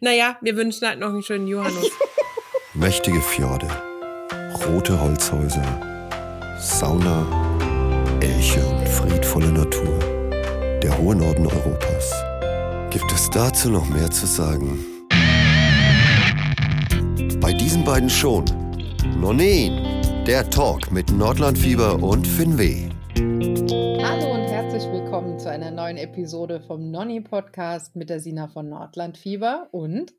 Naja, wir wünschen halt noch einen schönen Johannes. Mächtige Fjorde, rote Holzhäuser, Sauna, Elche und friedvolle Natur. Der hohe Norden Europas. Gibt es dazu noch mehr zu sagen? Bei diesen beiden schon. Nonin, der Talk mit Nordlandfieber und Finweh. Neuen Episode vom Nonni Podcast mit der Sina von Nordlandfieber und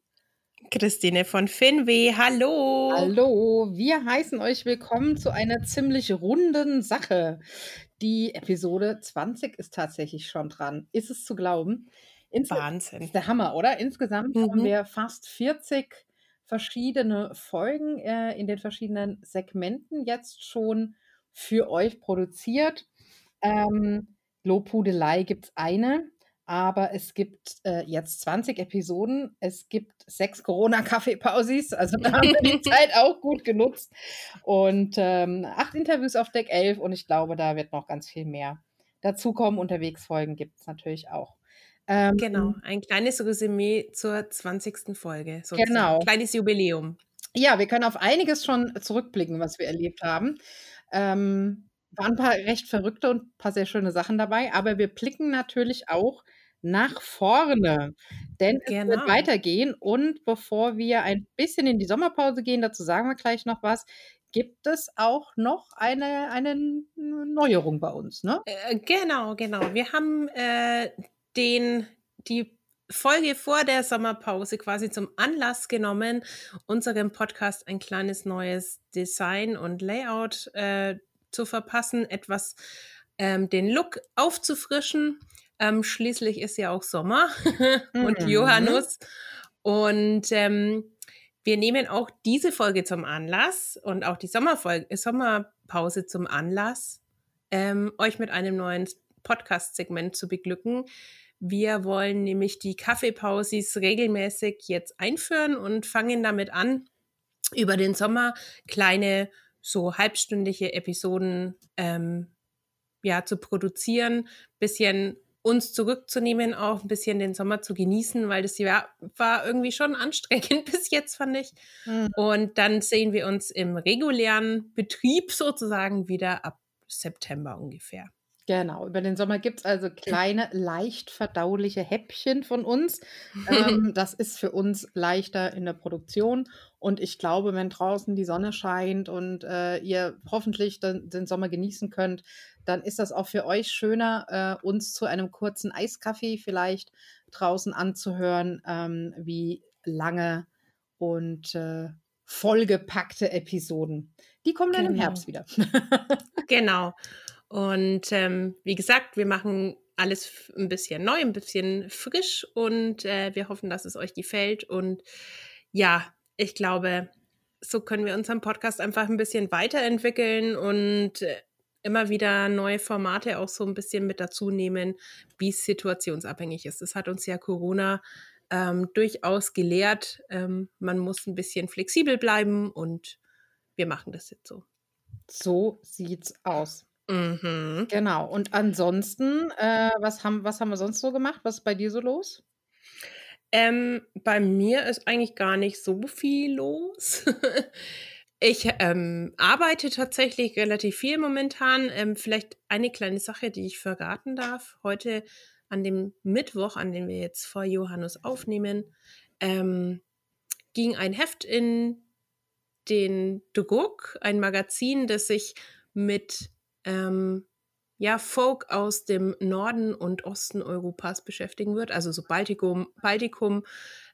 Christine von Finweh, hallo. Hallo, wir heißen euch willkommen zu einer ziemlich runden Sache. Die Episode 20 ist tatsächlich schon dran. Ist es zu glauben? Ins Wahnsinn. Ist der Hammer, oder? Insgesamt mhm. haben wir fast 40 verschiedene Folgen äh, in den verschiedenen Segmenten jetzt schon für euch produziert. Ähm, Lobhudelei gibt es eine. Aber es gibt äh, jetzt 20 Episoden. Es gibt sechs Corona-Kaffeepausis. Also da haben wir die Zeit auch gut genutzt. Und ähm, acht Interviews auf Deck 11. Und ich glaube, da wird noch ganz viel mehr dazukommen. Unterwegsfolgen gibt es natürlich auch. Ähm, genau, ein kleines Resümee zur 20. Folge. Sozusagen. Genau. Kleines Jubiläum. Ja, wir können auf einiges schon zurückblicken, was wir erlebt haben. Ähm, waren ein paar recht verrückte und ein paar sehr schöne Sachen dabei, aber wir blicken natürlich auch nach vorne, denn es wird genau. weitergehen. Und bevor wir ein bisschen in die Sommerpause gehen, dazu sagen wir gleich noch was, gibt es auch noch eine, eine Neuerung bei uns, ne? Äh, genau, genau. Wir haben äh, den, die Folge vor der Sommerpause quasi zum Anlass genommen, unserem Podcast ein kleines neues Design und Layout äh, zu verpassen, etwas ähm, den Look aufzufrischen. Ähm, schließlich ist ja auch Sommer und mhm. Johannes. Und ähm, wir nehmen auch diese Folge zum Anlass und auch die Sommerfolge, Sommerpause zum Anlass, ähm, euch mit einem neuen Podcast-Segment zu beglücken. Wir wollen nämlich die Kaffeepausis regelmäßig jetzt einführen und fangen damit an, über den Sommer kleine, so halbstündige Episoden ähm, ja, zu produzieren, bisschen uns zurückzunehmen, auch ein bisschen den Sommer zu genießen, weil das Jahr war irgendwie schon anstrengend bis jetzt, fand ich. Mhm. Und dann sehen wir uns im regulären Betrieb sozusagen wieder ab September ungefähr. Genau, über den Sommer gibt es also kleine, leicht verdauliche Häppchen von uns. ähm, das ist für uns leichter in der Produktion. Und ich glaube, wenn draußen die Sonne scheint und äh, ihr hoffentlich den, den, Sommer genießen könnt, dann ist das auch für euch schöner, äh, uns zu einem kurzen Eiskaffee vielleicht draußen anzuhören, ähm, wie lange und äh, vollgepackte Episoden. Die kommen dann genau. im Herbst wieder. genau. Und ähm, wie gesagt, wir machen alles ein bisschen neu, ein bisschen frisch und äh, wir hoffen, dass es euch gefällt. Und ja, ich glaube, so können wir unseren Podcast einfach ein bisschen weiterentwickeln und äh, immer wieder neue Formate auch so ein bisschen mit dazu nehmen, wie es situationsabhängig ist. Das hat uns ja Corona ähm, durchaus gelehrt. Ähm, man muss ein bisschen flexibel bleiben und wir machen das jetzt so. So sieht's aus. Mhm. Genau. Und ansonsten, äh, was haben, was haben wir sonst so gemacht? Was ist bei dir so los? Ähm, bei mir ist eigentlich gar nicht so viel los. ich ähm, arbeite tatsächlich relativ viel momentan. Ähm, vielleicht eine kleine Sache, die ich verraten darf. Heute an dem Mittwoch, an dem wir jetzt vor Johannes aufnehmen, ähm, ging ein Heft in den Druck, ein Magazin, das sich mit ähm, ja, Folk aus dem Norden und Osten Europas beschäftigen wird. Also so Baltikum, Baltikum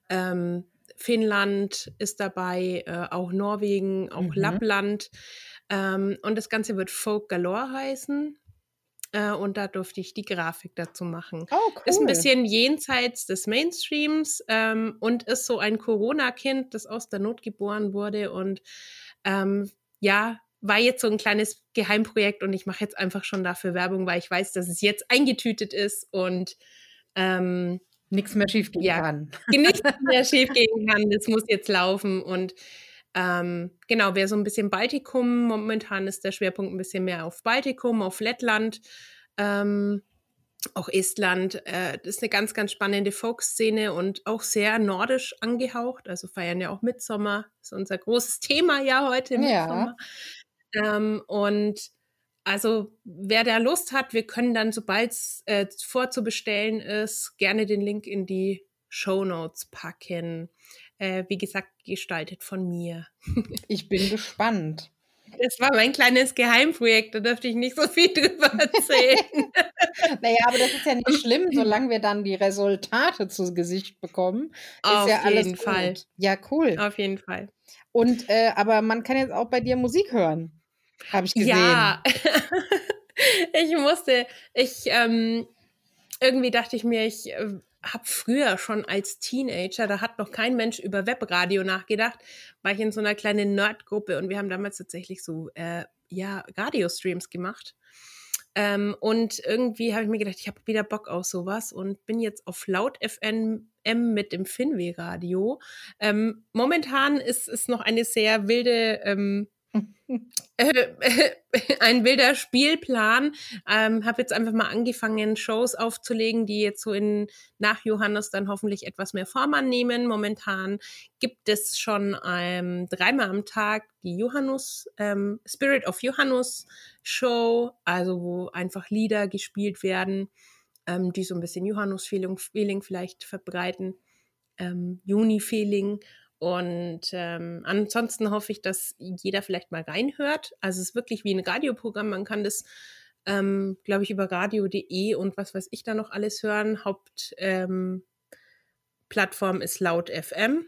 ähm, Finnland ist dabei, äh, auch Norwegen, auch mhm. Lappland. Ähm, und das Ganze wird Folk Galore heißen. Äh, und da durfte ich die Grafik dazu machen. Oh, cool. Ist ein bisschen jenseits des Mainstreams ähm, und ist so ein Corona-Kind, das aus der Not geboren wurde und ähm, ja, war jetzt so ein kleines Geheimprojekt und ich mache jetzt einfach schon dafür Werbung, weil ich weiß, dass es jetzt eingetütet ist und ähm, nichts mehr schief gehen ja, kann. Nichts mehr schief gehen kann. Das muss jetzt laufen und ähm, genau, wer so ein bisschen Baltikum, momentan ist der Schwerpunkt ein bisschen mehr auf Baltikum, auf Lettland. Ähm, auch Estland, äh, das ist eine ganz, ganz spannende Folkszene und auch sehr nordisch angehaucht. Also feiern ja auch Mitsommer, das ist unser großes Thema ja heute. Ja. Ähm, und also wer da Lust hat, wir können dann, sobald es äh, vorzubestellen ist, gerne den Link in die Show Notes packen. Äh, wie gesagt, gestaltet von mir. ich bin gespannt. Das war mein kleines Geheimprojekt, da dürfte ich nicht so viel drüber erzählen. naja, aber das ist ja nicht schlimm, solange wir dann die Resultate zu Gesicht bekommen. Auf ja jeden Fall. Ja, cool. Auf jeden Fall. Und äh, aber man kann jetzt auch bei dir Musik hören. Habe ich gesehen. Ja. ich musste, ich ähm, irgendwie dachte ich mir, ich äh, habe früher schon als Teenager, da hat noch kein Mensch über Webradio nachgedacht, war ich in so einer kleinen Nerdgruppe und wir haben damals tatsächlich so äh, ja Radiostreams gemacht. Ähm, und irgendwie habe ich mir gedacht, ich habe wieder Bock auf sowas und bin jetzt auf Laut FM mit dem Finweh Radio. Ähm, momentan ist es noch eine sehr wilde ähm, ein wilder Spielplan. Ähm, habe jetzt einfach mal angefangen, Shows aufzulegen, die jetzt so in nach Johannes dann hoffentlich etwas mehr Form annehmen. Momentan gibt es schon ähm, dreimal am Tag die Johannes ähm, Spirit of Johannes Show, also wo einfach Lieder gespielt werden, ähm, die so ein bisschen Johannes-Feeling Feeling vielleicht verbreiten. Ähm, Juni-Feeling und ähm, ansonsten hoffe ich, dass jeder vielleicht mal reinhört. Also es ist wirklich wie ein Radioprogramm. Man kann das, ähm, glaube ich, über radio.de und was weiß ich da noch alles hören. Hauptplattform ähm, ist laut FM.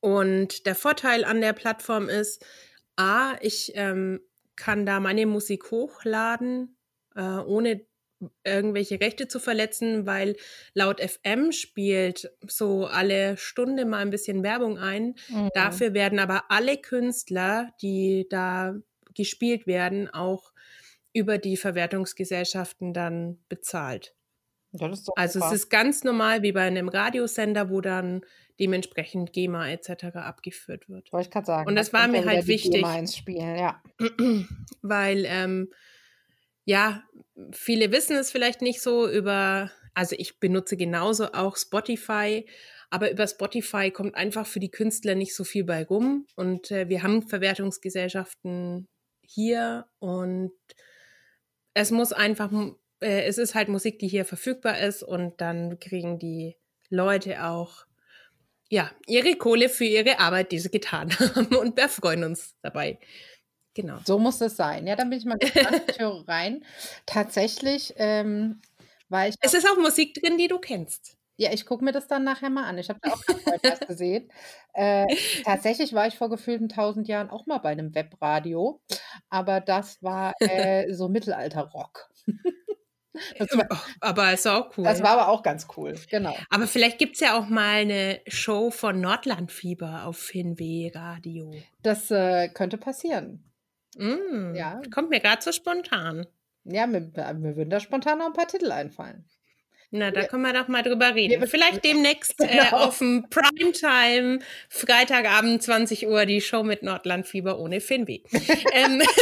Und der Vorteil an der Plattform ist, a, ich ähm, kann da meine Musik hochladen, äh, ohne irgendwelche Rechte zu verletzen, weil laut FM spielt so alle Stunde mal ein bisschen Werbung ein. Mhm. Dafür werden aber alle Künstler, die da gespielt werden, auch über die Verwertungsgesellschaften dann bezahlt. also es ist ganz normal wie bei einem Radiosender, wo dann dementsprechend GEMA etc. abgeführt wird. Wollte ich gerade sagen. Und das war mir halt wichtig. Spiel, ja. Weil ähm, ja, viele wissen es vielleicht nicht so über, also ich benutze genauso auch Spotify, aber über Spotify kommt einfach für die Künstler nicht so viel bei rum. Und äh, wir haben Verwertungsgesellschaften hier und es muss einfach, äh, es ist halt Musik, die hier verfügbar ist und dann kriegen die Leute auch ja, ihre Kohle für ihre Arbeit, die sie getan haben und wir freuen uns dabei. Genau. So muss es sein. Ja, dann bin ich mal gespannt. ich höre rein. Tatsächlich ähm, war ich. Es ist auch Musik drin, die du kennst. Ja, ich gucke mir das dann nachher mal an. Ich habe da auch was gesehen. Äh, tatsächlich war ich vor gefühlten tausend Jahren auch mal bei einem Webradio, aber das war äh, so Mittelalter-Rock. aber ist auch cool. Das war aber auch ganz cool, genau. Aber vielleicht gibt es ja auch mal eine Show von Nordlandfieber auf Hinweh Radio. Das äh, könnte passieren. Mm, ja. Kommt mir gerade so spontan. Ja, mir, mir würden da spontan noch ein paar Titel einfallen. Na, da können wir doch mal drüber reden. Ja, Vielleicht demnächst äh, genau. auf dem Primetime, Freitagabend 20 Uhr, die Show mit Nordlandfieber ohne Finby. ähm.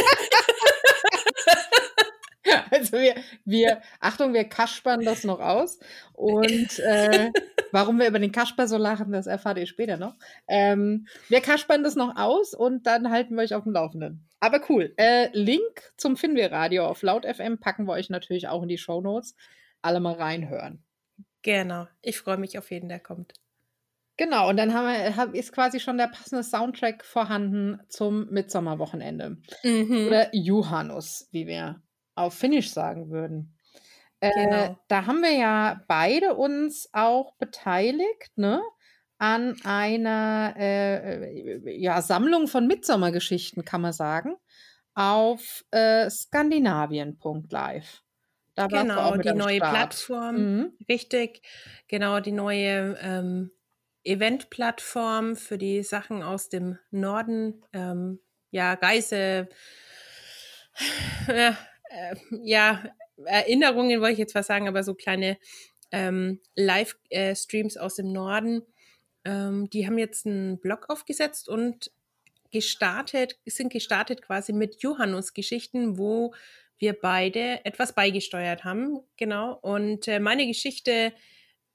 Also wir, wir, Achtung, wir kaspern das noch aus. Und äh, warum wir über den Kasper so lachen, das erfahrt ihr später noch. Ähm, wir kaspern das noch aus und dann halten wir euch auf dem Laufenden. Aber cool. Äh, Link zum Finwe Radio auf Laut FM packen wir euch natürlich auch in die Show Notes. Alle mal reinhören. Genau. Ich freue mich auf jeden, der kommt. Genau, und dann haben wir, ist quasi schon der passende Soundtrack vorhanden zum Mitsommerwochenende. Mhm. Oder Johannes, wie wir auf Finnisch sagen würden. Äh, genau. Da haben wir ja beide uns auch beteiligt, ne? An einer äh, ja, Sammlung von Mitsommergeschichten, kann man sagen, auf äh, skandinavien.live. Da genau, die neue Start. Plattform, mhm. richtig. Genau, die neue ähm, Event-Plattform für die Sachen aus dem Norden. Ähm, ja, Reise, ja, äh, ja, Erinnerungen wollte ich jetzt was sagen, aber so kleine ähm, Live-Streams aus dem Norden. Ähm, die haben jetzt einen Blog aufgesetzt und gestartet, sind gestartet quasi mit Johannes-Geschichten, wo wir beide etwas beigesteuert haben. Genau. Und äh, meine Geschichte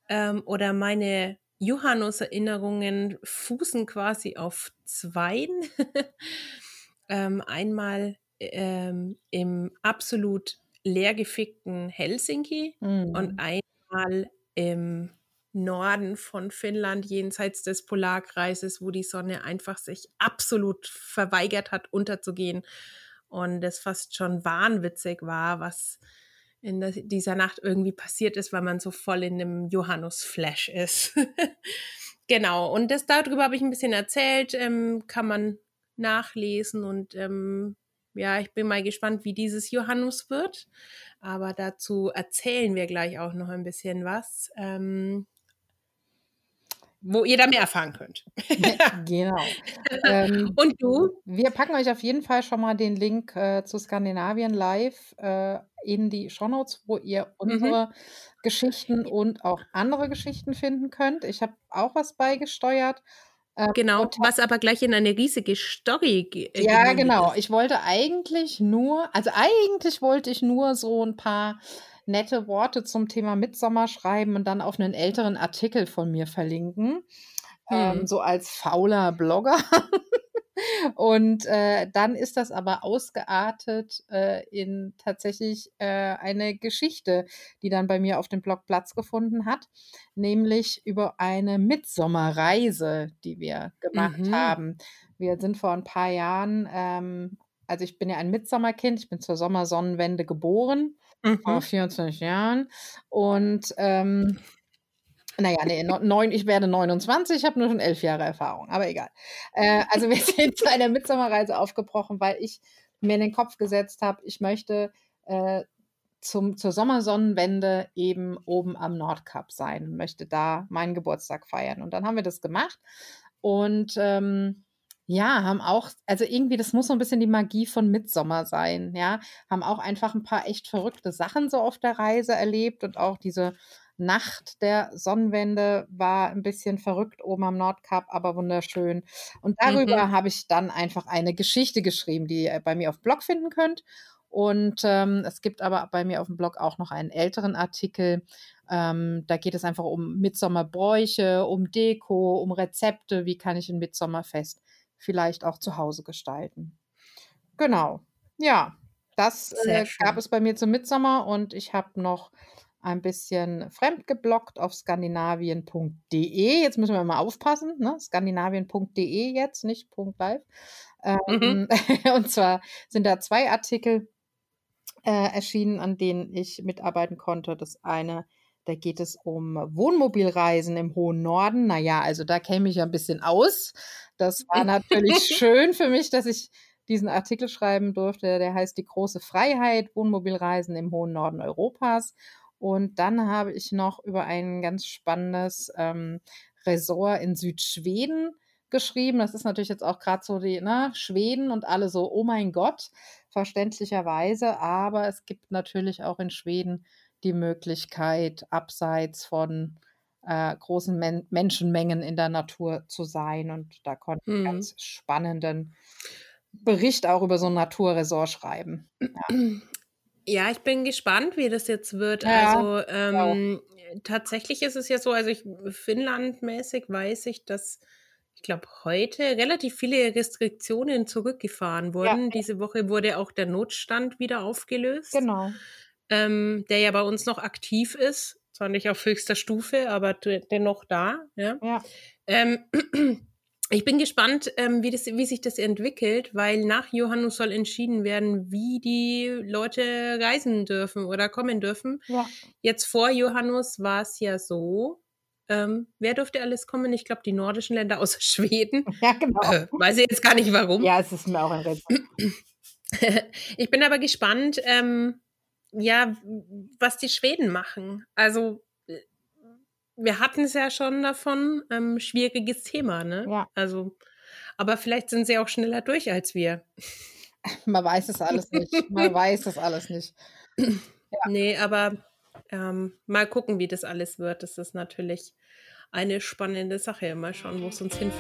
ähm, oder meine Johannes-Erinnerungen fußen quasi auf zweien. ähm, einmal ähm, im absolut leergefickten Helsinki mhm. und einmal im Norden von Finnland, jenseits des Polarkreises, wo die Sonne einfach sich absolut verweigert hat, unterzugehen. Und es fast schon wahnwitzig war, was in dieser Nacht irgendwie passiert ist, weil man so voll in einem Johannes-Flash ist. genau, und das darüber habe ich ein bisschen erzählt, ähm, kann man nachlesen und ähm, ja, ich bin mal gespannt, wie dieses Johannes wird. Aber dazu erzählen wir gleich auch noch ein bisschen was. Ähm, wo ihr da mehr erfahren könnt. genau. Ähm, Und du? Wir packen euch auf jeden Fall schon mal den Link äh, zu Skandinavien Live äh, in die Shownotes, wo ihr mhm. unsere mhm. Geschichten und auch andere Geschichten finden könnt. Ich habe auch was beigesteuert. Äh, genau, was aber gleich in eine riesige Story äh, Ja, genau. Ist. Ich wollte eigentlich nur, also eigentlich wollte ich nur so ein paar nette Worte zum Thema Mitsommer schreiben und dann auf einen älteren Artikel von mir verlinken. Ähm, hm. Ähm, so als fauler Blogger. Und äh, dann ist das aber ausgeartet äh, in tatsächlich äh, eine Geschichte, die dann bei mir auf dem Blog Platz gefunden hat, nämlich über eine Mitsommerreise, die wir gemacht mhm. haben. Wir sind vor ein paar Jahren, ähm, also ich bin ja ein Mitsommerkind, ich bin zur Sommersonnenwende geboren mhm. vor 24 Jahren. Und ähm, naja, nee, neun, ich werde 29, ich habe nur schon elf Jahre Erfahrung, aber egal. Äh, also wir sind zu einer Mitsommerreise aufgebrochen, weil ich mir in den Kopf gesetzt habe, ich möchte äh, zum, zur Sommersonnenwende eben oben am Nordkap sein, möchte da meinen Geburtstag feiern. Und dann haben wir das gemacht und ähm, ja, haben auch, also irgendwie, das muss so ein bisschen die Magie von Mitsommer sein, ja. Haben auch einfach ein paar echt verrückte Sachen so auf der Reise erlebt und auch diese Nacht der Sonnenwende war ein bisschen verrückt oben am Nordkap, aber wunderschön. Und darüber mhm. habe ich dann einfach eine Geschichte geschrieben, die ihr bei mir auf dem Blog finden könnt. Und ähm, es gibt aber bei mir auf dem Blog auch noch einen älteren Artikel. Ähm, da geht es einfach um Mitsommerbräuche, um Deko, um Rezepte. Wie kann ich ein Mitsommerfest vielleicht auch zu Hause gestalten. Genau. Ja, das äh, gab es bei mir zum Mitsommer und ich habe noch ein bisschen fremdgeblockt auf skandinavien.de. Jetzt müssen wir mal aufpassen, ne? skandinavien.de jetzt, nicht .live. Mhm. Ähm, mhm. und zwar sind da zwei Artikel äh, erschienen, an denen ich mitarbeiten konnte. Das eine da geht es um Wohnmobilreisen im hohen Norden. Naja, also da käme ich ja ein bisschen aus. Das war natürlich schön für mich, dass ich diesen Artikel schreiben durfte. Der heißt Die große Freiheit, Wohnmobilreisen im hohen Norden Europas. Und dann habe ich noch über ein ganz spannendes ähm, Resort in Südschweden geschrieben. Das ist natürlich jetzt auch gerade so die ne, Schweden und alle so, oh mein Gott, verständlicherweise. Aber es gibt natürlich auch in Schweden die Möglichkeit, abseits von äh, großen Men Menschenmengen in der Natur zu sein. Und da konnte ich einen mhm. ganz spannenden Bericht auch über so ein Naturresort schreiben. Ja. Ja, ich bin gespannt, wie das jetzt wird. Ja, also ähm, tatsächlich ist es ja so, also ich Finnlandmäßig weiß ich, dass ich glaube heute relativ viele Restriktionen zurückgefahren wurden. Ja. Diese Woche wurde auch der Notstand wieder aufgelöst. Genau ähm, der ja bei uns noch aktiv ist. Zwar nicht auf höchster Stufe, aber dennoch da. Ja. ja. Ähm, ich bin gespannt, ähm, wie, das, wie sich das entwickelt, weil nach Johannes soll entschieden werden, wie die Leute reisen dürfen oder kommen dürfen. Ja. Jetzt vor Johannes war es ja so, ähm, wer durfte alles kommen? Ich glaube, die nordischen Länder außer Schweden. Ja, genau. Äh, weiß ich jetzt gar nicht warum. Ja, es ist mir auch ein Rätsel. ich bin aber gespannt, ähm, ja, was die Schweden machen. Also wir hatten es ja schon davon, ähm, schwieriges Thema, ne? Ja. Also, aber vielleicht sind sie auch schneller durch als wir. Man weiß es alles nicht. Man weiß es alles nicht. Ja. Nee, aber ähm, mal gucken, wie das alles wird. Das ist natürlich eine spannende Sache. Mal schauen, wo es uns hin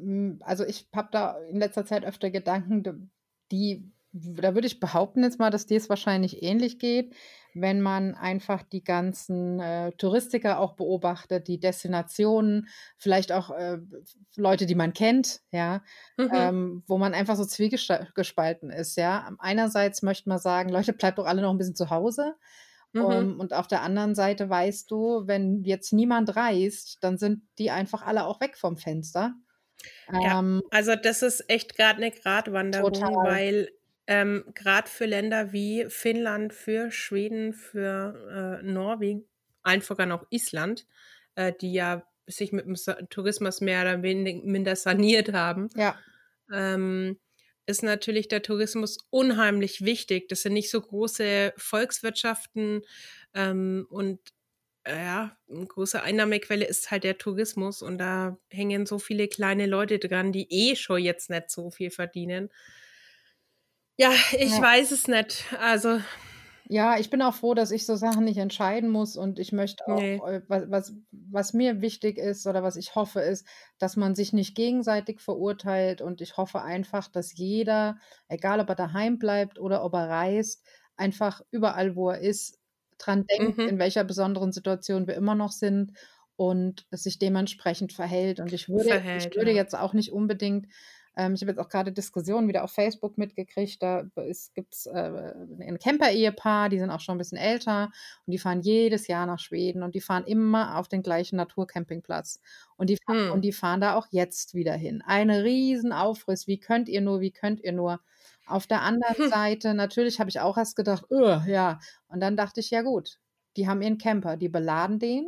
mir, also ich habe da in letzter Zeit öfter Gedanken, die, da würde ich behaupten jetzt mal, dass dir es wahrscheinlich ähnlich geht, wenn man einfach die ganzen äh, Touristiker auch beobachtet, die Destinationen, vielleicht auch äh, Leute, die man kennt, ja, mhm. ähm, wo man einfach so zwiegespalten ist, ja. Einerseits möchte man sagen, Leute, bleibt doch alle noch ein bisschen zu Hause. Mhm. Um, und auf der anderen Seite weißt du, wenn jetzt niemand reist, dann sind die einfach alle auch weg vom Fenster. Ja, ähm, also das ist echt gerade eine Gratwanderung, total. weil ähm, gerade für Länder wie Finnland, für Schweden, für äh, Norwegen, einfach noch Island, äh, die ja sich mit dem Tourismus mehr oder minder saniert haben, ja. ähm, ist natürlich der Tourismus unheimlich wichtig. Das sind nicht so große Volkswirtschaften ähm, und ja, eine große Einnahmequelle ist halt der Tourismus und da hängen so viele kleine Leute dran, die eh schon jetzt nicht so viel verdienen. Ja, ich ja. weiß es nicht. Also. Ja, ich bin auch froh, dass ich so Sachen nicht entscheiden muss und ich möchte auch, nee. was, was, was mir wichtig ist oder was ich hoffe, ist, dass man sich nicht gegenseitig verurteilt und ich hoffe einfach, dass jeder, egal ob er daheim bleibt oder ob er reist, einfach überall, wo er ist, dran denkt, mhm. in welcher besonderen Situation wir immer noch sind und sich dementsprechend verhält. Und ich würde, verhält, ich würde ja. jetzt auch nicht unbedingt ähm, ich habe jetzt auch gerade Diskussionen wieder auf Facebook mitgekriegt. Da gibt es äh, ein Camper-Ehepaar, die sind auch schon ein bisschen älter und die fahren jedes Jahr nach Schweden und die fahren immer auf den gleichen Naturcampingplatz. Und die, hm. und die fahren da auch jetzt wieder hin. Eine riesen Aufriss. Wie könnt ihr nur, wie könnt ihr nur? Auf der anderen hm. Seite, natürlich habe ich auch erst gedacht, ja. Und dann dachte ich, ja gut, die haben ihren Camper, die beladen den.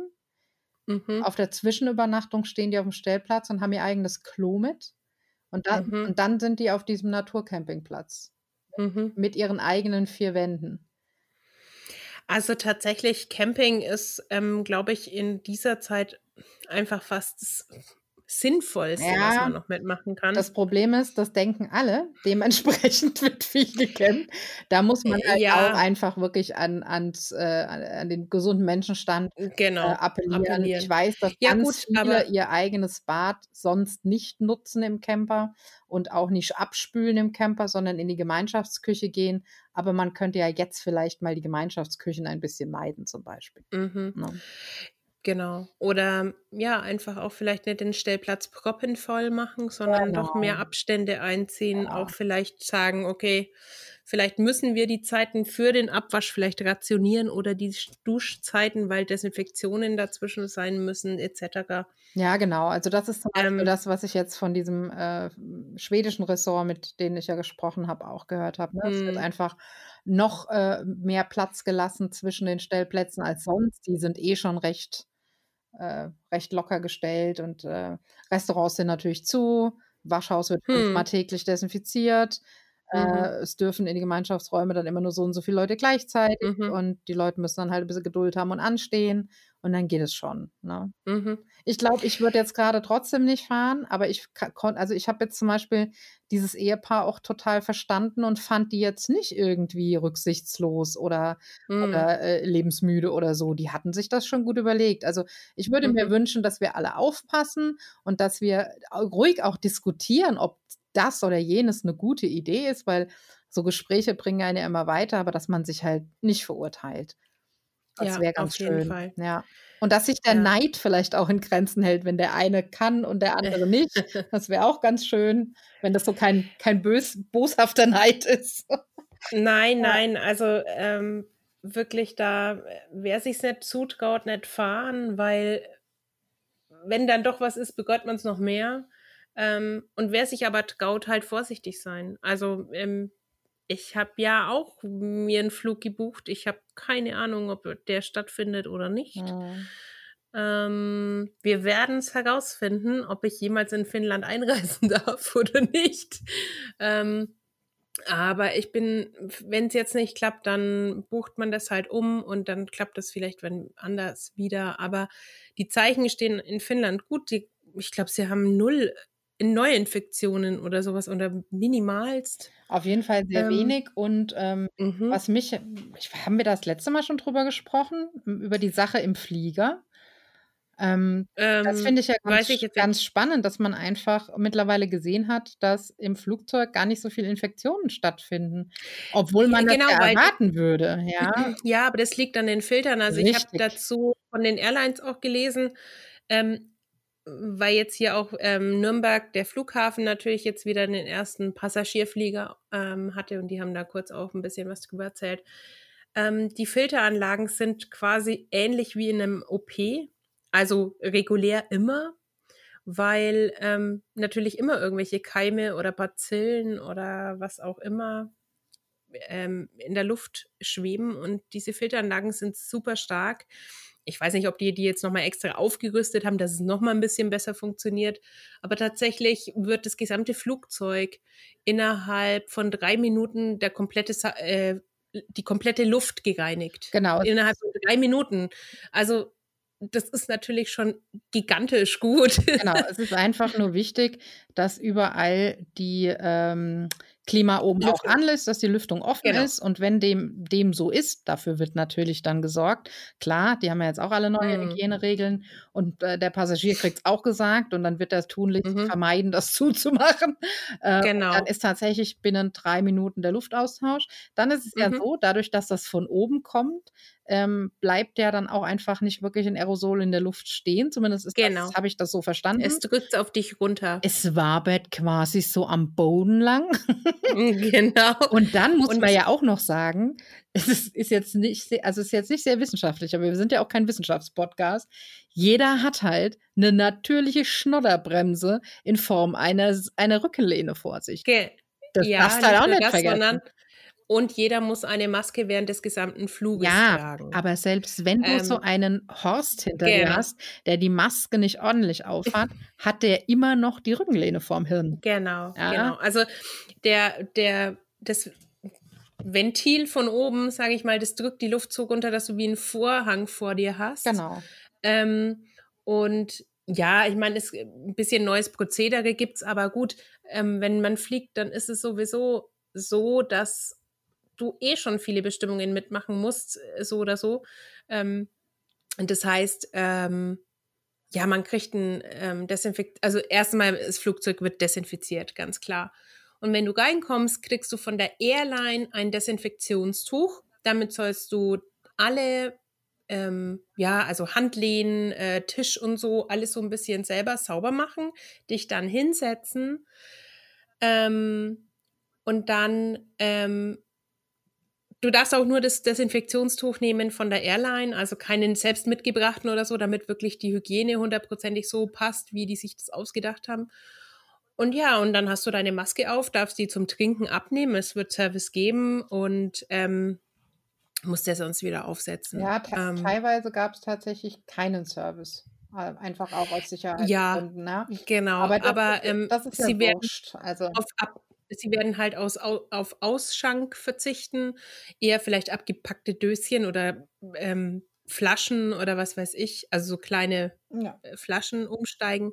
Mhm. Auf der Zwischenübernachtung stehen die auf dem Stellplatz und haben ihr eigenes Klo mit. Und dann, mhm. und dann sind die auf diesem Naturcampingplatz mhm. mit ihren eigenen vier Wänden. Also tatsächlich, Camping ist, ähm, glaube ich, in dieser Zeit einfach fast Sinnvollste, ja, was man noch mitmachen kann. Das Problem ist, das denken alle. Dementsprechend wird viel gecampt. Da muss man halt ja. auch einfach wirklich an, ans, äh, an den gesunden Menschenstand äh, genau. äh, appellieren. appellieren. Ich weiß, dass ja, ganz gut, viele ihr eigenes Bad sonst nicht nutzen im Camper und auch nicht abspülen im Camper, sondern in die Gemeinschaftsküche gehen. Aber man könnte ja jetzt vielleicht mal die Gemeinschaftsküchen ein bisschen meiden, zum Beispiel. Mhm. Ja. Genau. Oder ja, einfach auch vielleicht nicht den Stellplatz proppenvoll machen, sondern genau. doch mehr genau. Abstände einziehen. Ja. Auch vielleicht sagen, okay, vielleicht müssen wir die Zeiten für den Abwasch vielleicht rationieren oder die Duschzeiten, weil Desinfektionen dazwischen sein müssen, etc. Ja, genau. Also das ist zum Beispiel ähm, das, was ich jetzt von diesem äh, schwedischen Ressort, mit denen ich ja gesprochen habe, auch gehört habe. Ne? Es wird hm. einfach noch äh, mehr Platz gelassen zwischen den Stellplätzen als sonst. Die sind eh schon recht äh, recht locker gestellt und äh, Restaurants sind natürlich zu, Waschhaus wird hm. fünfmal täglich desinfiziert. Äh, mhm. es dürfen in die Gemeinschaftsräume dann immer nur so und so viele Leute gleichzeitig mhm. und die Leute müssen dann halt ein bisschen Geduld haben und anstehen und dann geht es schon. Ne? Mhm. Ich glaube, ich würde jetzt gerade trotzdem nicht fahren, aber ich konnte, also ich habe jetzt zum Beispiel dieses Ehepaar auch total verstanden und fand die jetzt nicht irgendwie rücksichtslos oder, mhm. oder äh, lebensmüde oder so. Die hatten sich das schon gut überlegt. Also ich würde mhm. mir wünschen, dass wir alle aufpassen und dass wir ruhig auch diskutieren, ob das oder jenes eine gute Idee ist, weil so Gespräche bringen einen ja immer weiter, aber dass man sich halt nicht verurteilt. Das ja, wäre ganz schön. Ja. Und dass sich der ja. Neid vielleicht auch in Grenzen hält, wenn der eine kann und der andere nicht. Das wäre auch ganz schön, wenn das so kein, kein bös, boshafter Neid ist. Nein, nein, also ähm, wirklich da, wer sich nicht zutraut, nicht fahren, weil wenn dann doch was ist, begott man es noch mehr. Ähm, und wer sich aber traut, halt vorsichtig sein. Also ähm, ich habe ja auch mir einen Flug gebucht. Ich habe keine Ahnung, ob der stattfindet oder nicht. Mhm. Ähm, wir werden es herausfinden, ob ich jemals in Finnland einreisen darf oder nicht. Ähm, aber ich bin, wenn es jetzt nicht klappt, dann bucht man das halt um und dann klappt das vielleicht wenn anders wieder. Aber die Zeichen stehen in Finnland gut. Die, ich glaube, sie haben null Neuinfektionen oder sowas oder minimalst. Auf jeden Fall sehr ähm, wenig. Und ähm, mhm. was mich, haben wir das letzte Mal schon drüber gesprochen, über die Sache im Flieger? Ähm, Ähm, das finde ich ja ganz, ich ganz spannend, dass man einfach mittlerweile gesehen hat, dass im Flugzeug gar nicht so viele Infektionen stattfinden, obwohl man das Genau, ja weil erwarten würde. Ja, Ja, aber das liegt an den Filtern. Also ich habe Richtig. dazu von den Airlines auch gelesen, ähm, weil jetzt hier auch ähm, Nürnberg, der Flughafen, natürlich jetzt wieder den ersten Passagierflieger ähm, hatte und die haben da kurz auch ein bisschen was drüber erzählt. Ähm, die Filteranlagen sind quasi ähnlich wie in einem OP, also regulär immer, weil ähm, natürlich immer irgendwelche Keime oder Bazillen oder was auch immer ähm, in der Luft schweben und diese Filteranlagen sind super stark. Ich weiß nicht, ob die die jetzt nochmal extra aufgerüstet haben, dass es nochmal ein bisschen besser funktioniert. Aber tatsächlich wird das gesamte Flugzeug innerhalb von drei Minuten der komplette, äh, die komplette Luft gereinigt. genau. Innerhalb von drei Minuten. Also das ist natürlich schon gigantisch gut. Genau, es ist einfach nur wichtig, dass überall die ähm, Klima oben auch Lüftung. an ist, dass die Lüftung offen Genau. ist. Und wenn dem, dem so ist, dafür wird natürlich dann gesorgt. Klar, die haben ja jetzt auch alle neue Mhm. Hygieneregeln und äh, der Passagier kriegt es auch gesagt und dann wird er es tunlichst Mhm. vermeiden, das zuzumachen. Äh, Genau. Dann ist tatsächlich binnen drei Minuten der Luftaustausch. Dann ist es ja Mhm. so, dadurch, dass das von oben kommt, ähm, bleibt der dann auch einfach nicht wirklich in Aerosol in der Luft stehen. Zumindest ist Genau. habe ich das so verstanden. Es drückt auf dich runter. Es wabert quasi so am Boden lang. genau. Und dann muss Und- man ja auch noch sagen, es ist, ist jetzt nicht, sehr, also es ist jetzt nicht sehr wissenschaftlich, aber wir sind ja auch kein Wissenschaftspodcast. Jeder hat halt eine natürliche Schnodderbremse in Form einer, einer Rückenlehne vor sich. Ge Das ja, darfst du halt auch nicht vergessen. Und jeder muss eine Maske während des gesamten Fluges Ja, tragen. aber selbst wenn du Ähm, so einen Horst hinter dir genau. hast, der die Maske nicht ordentlich aufhat, hat der immer noch die Rückenlehne vorm Hirn. Genau, Ja. genau. Also der, der, das Ventil von oben, sage ich mal, das drückt die Luft so runter, dass du wie einen Vorhang vor dir hast. Genau. Ähm, und ja, ich meine, es ein bisschen neues Prozedere gibt's, aber gut, ähm, wenn man fliegt, dann ist es sowieso so, dass du eh schon viele Bestimmungen mitmachen musst, äh, so oder so. Ähm, und das heißt, ähm, ja, man kriegt ein ähm, Desinfekt, also erstmal das Flugzeug wird desinfiziert, ganz klar. Und wenn du reinkommst, kriegst du von der Airline ein Desinfektionstuch. Damit sollst du alle, ähm, ja, also Handlehnen, äh, Tisch und so, alles so ein bisschen selber sauber machen, dich dann hinsetzen ähm, und dann ähm, Du darfst auch nur das Desinfektionstuch nehmen von der Airline, also keinen selbst mitgebrachten oder so, damit wirklich die Hygiene hundertprozentig so passt, wie die sich das ausgedacht haben. Und ja, und dann hast du deine Maske auf, darfst die zum Trinken abnehmen, es wird Service geben und ähm, musst der sonst wieder aufsetzen. Ja, ähm, teilweise gab es tatsächlich keinen Service. Äh, Einfach auch aus Sicherheitsgründen. ne? genau, Aber aber, das, ist- ähm, das ist ja sie werden wurscht. Also, auf ab, sie werden halt aus, au- auf Ausschank verzichten, eher vielleicht abgepackte Döschen oder ähm, Flaschen oder was weiß ich, also so kleine ja. äh, Flaschen umsteigen.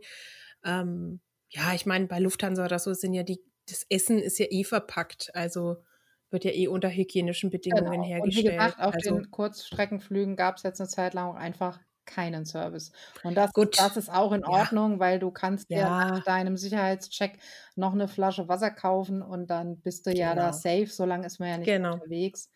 Ähm, ja, ich meine, bei Lufthansa oder so sind ja die, das Essen ist ja eh verpackt, also wird ja eh unter hygienischen Bedingungen Genau. Und wie hergestellt. gesagt, auf also, den Kurzstreckenflügen gab es jetzt eine Zeit lang auch einfach keinen Service. Und das, Gut. das ist auch in Ja. Ordnung, weil du kannst dir Ja. nach deinem Sicherheitscheck noch eine Flasche Wasser kaufen und dann bist du ja da Genau. safe, so lange ist man ja nicht Genau. unterwegs.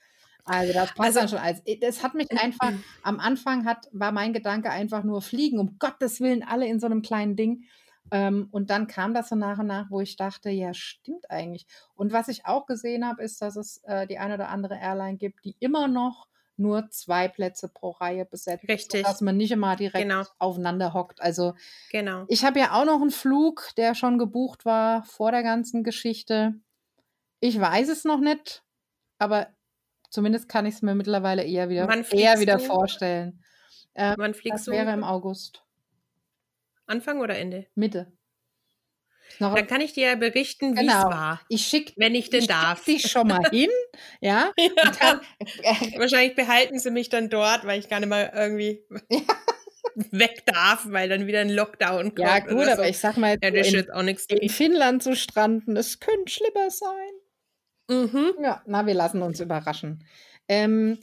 Also das passt Also- dann schon. Als, das hat mich einfach, am Anfang hat, war mein Gedanke einfach nur fliegen, um Gottes Willen, alle in so einem kleinen Ding. Ähm, und dann kam das so nach und nach, wo ich dachte, ja, stimmt eigentlich. Und was ich auch gesehen habe, ist, dass es äh, die eine oder andere Airline gibt, die immer noch nur zwei Plätze pro Reihe besetzt, Richtig. dass man nicht immer direkt Genau. aufeinander hockt. Also genau. ich habe ja auch noch einen Flug, der schon gebucht war vor der ganzen Geschichte. Ich weiß es noch nicht, aber zumindest kann ich es mir mittlerweile eher wieder, eher wieder du? vorstellen. Ähm, Wann das fliegst du? wäre im August, Anfang oder Ende? Mitte. Dann kann ich dir ja berichten, wie es Genau. war, ich schicke wenn ich denn ich darf. dich schon mal hin, ja. Und dann, äh, Wahrscheinlich behalten sie mich dann dort, weil ich gar nicht mal irgendwie weg darf, weil dann wieder ein Lockdown kommt. ja, gut, aber so. ich sag mal, ja, so in, jetzt auch nichts. in Finnland zu stranden, es könnte schlimmer sein. Mhm. Ja, na, wir lassen uns überraschen. Ähm,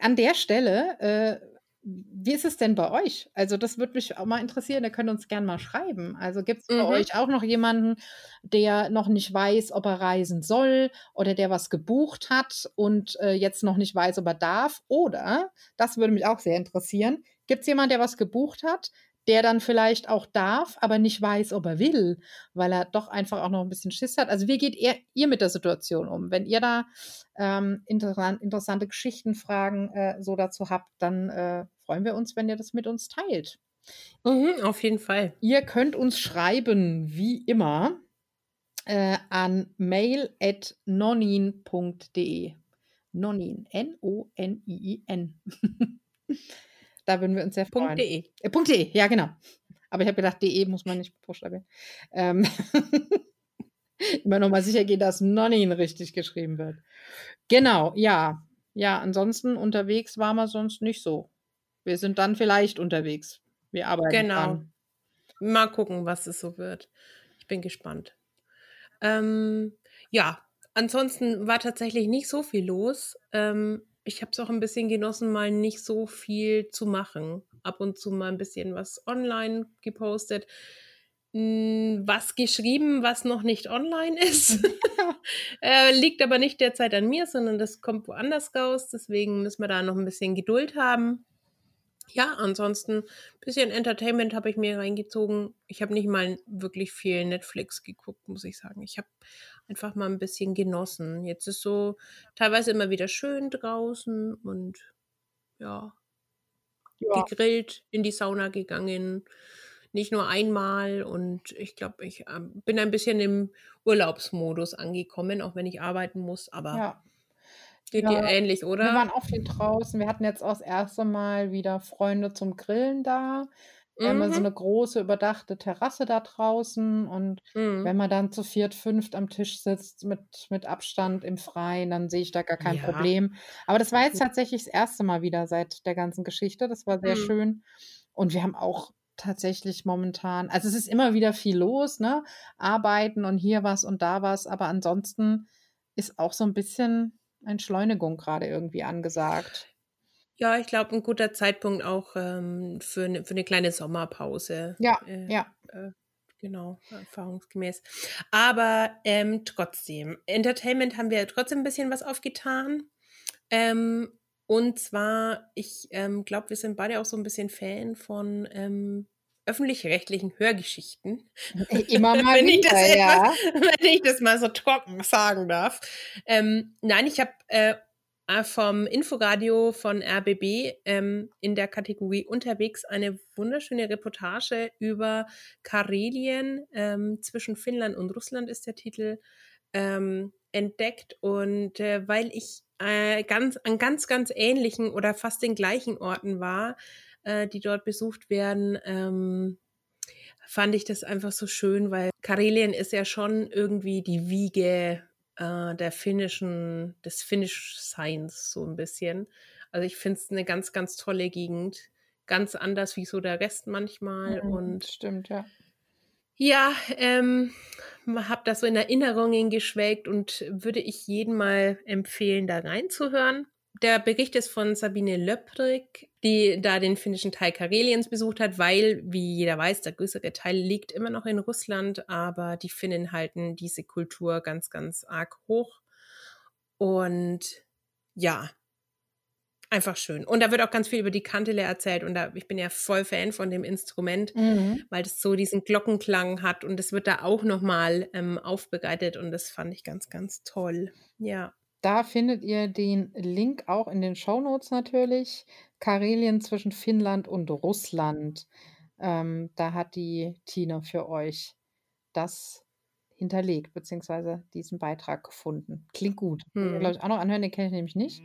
an der Stelle äh, wie ist es denn bei euch? Also das würde mich auch mal interessieren. Ihr könnt uns gerne mal schreiben. Also gibt es bei Mhm. euch auch noch jemanden, der noch nicht weiß, ob er reisen soll oder der was gebucht hat und äh, jetzt noch nicht weiß, ob er darf? Oder, das würde mich auch sehr interessieren, gibt es jemanden, der was gebucht hat, der dann vielleicht auch darf, aber nicht weiß, ob er will, weil er doch einfach auch noch ein bisschen Schiss hat? Also wie geht ihr, ihr mit der Situation um? Wenn ihr da ähm, interessant, interessante Geschichten, Fragen äh, so dazu habt, dann äh, freuen wir uns, wenn ihr das mit uns teilt. Mhm, auf jeden Fall. Ihr könnt uns schreiben, wie immer, äh, an mail at nonin.de. Nonin, N-O-N-I-I-N. da würden wir uns sehr freuen. .de. Äh, .de, ja genau. Aber ich habe gedacht, de muss man nicht buchstabieren. Ähm Immer noch mal sicher gehen, dass Nonin richtig geschrieben wird. Genau, ja. Ja, ansonsten unterwegs waren wir sonst nicht so. Wir sind dann vielleicht unterwegs. Wir arbeiten Genau. dran. Mal gucken, was es so wird. Ich bin gespannt. Ähm, ja, ansonsten war tatsächlich nicht so viel los. Ähm, ich habe es auch ein bisschen genossen, mal nicht so viel zu machen. Ab und zu mal ein bisschen was online gepostet. Mm, Was geschrieben, was noch nicht online ist. äh, liegt aber nicht derzeit an mir, sondern das kommt woanders raus. Deswegen müssen wir da noch ein bisschen Geduld haben. Ja, ansonsten ein bisschen Entertainment habe ich mir reingezogen. Ich habe nicht mal wirklich viel Netflix geguckt, muss ich sagen. Ich habe einfach mal ein bisschen genossen. Jetzt ist so teilweise immer wieder schön draußen und ja, Ja, gegrillt, in die Sauna gegangen. Nicht nur einmal und ich glaube, ich ähm, bin ein bisschen im Urlaubsmodus angekommen, auch wenn ich arbeiten muss, aber ja. Geht dir Ja, ähnlich, Wir oder? waren auch viel draußen. Wir hatten jetzt auch das erste Mal wieder Freunde zum Grillen da. Wir haben ja so Mhm. eine große überdachte Terrasse da draußen und Mhm. wenn man dann zu viert, fünft am Tisch sitzt mit, mit Abstand im Freien, dann sehe ich da gar kein Ja. Problem. Aber das war jetzt tatsächlich das erste Mal wieder seit der ganzen Geschichte. Das war sehr Mhm. schön. Und wir haben auch tatsächlich momentan, also es ist immer wieder viel los, ne? Arbeiten und hier was und da was, aber ansonsten ist auch so ein bisschen Entschleunigung gerade irgendwie angesagt. Ja, ich glaube, ein guter Zeitpunkt auch ähm, für, eine, für eine kleine Sommerpause. Ja, Äh, ja. äh, genau, erfahrungsgemäß. Aber ähm, trotzdem, Entertainment haben wir trotzdem ein bisschen was aufgetan. Ähm, und zwar, ich ähm, glaube, wir sind beide auch so ein bisschen Fan von ähm, öffentlich-rechtlichen Hörgeschichten. Immer mal wenn, ich das wieder, ja. wenn ich das mal so trocken sagen darf. Ähm, nein, ich habe äh, äh, vom Inforadio von RBB ähm, in der Kategorie unterwegs eine wunderschöne Reportage über Karelien ähm, zwischen Finnland und Russland ist der Titel ähm, entdeckt und äh, weil ich äh, ganz an ganz ganz ähnlichen oder fast den gleichen Orten war, äh, die dort besucht werden, ähm, fand ich das einfach so schön, weil Karelien ist ja schon irgendwie die Wiege äh, der finnischen, des Finnisch-Seins so ein bisschen. Also ich finde es eine ganz, ganz tolle Gegend. Ganz anders wie so der Rest manchmal. Mhm, Und Stimmt, ja. ja, ähm, habe das so in Erinnerungen geschwelgt und würde ich jedem mal empfehlen, da reinzuhören. Der Bericht ist von Sabine Löpprig, die da den finnischen Teil Kareliens besucht hat, weil, wie jeder weiß, der größere Teil liegt immer noch in Russland, aber die Finnen halten diese Kultur ganz, ganz arg hoch. Und ja, einfach schön. Und da wird auch ganz viel über die Kantele erzählt und da, ich bin ja voll Fan von dem Instrument Mhm. weil das so diesen Glockenklang hat und es wird da auch nochmal ähm, aufbereitet und das fand ich ganz, ganz toll. Ja. Da findet ihr den Link auch in den Shownotes natürlich. Karelien zwischen Finnland und Russland. Ähm, da hat die Tina für euch das hinterlegt, beziehungsweise diesen Beitrag gefunden. Klingt gut. Hm. Glaube ich auch noch anhören, den kenne ich nämlich nicht.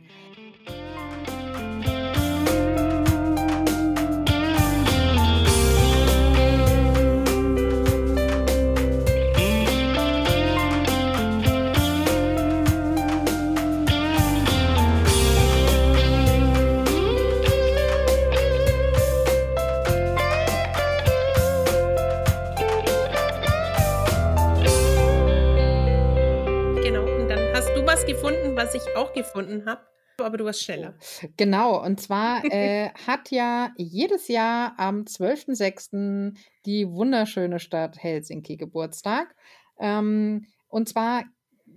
Was ich auch gefunden habe. aber du warst schneller. Genau, und zwar äh, hat ja jedes Jahr am 12.06. die wunderschöne Stadt Helsinki Geburtstag. Ähm, und zwar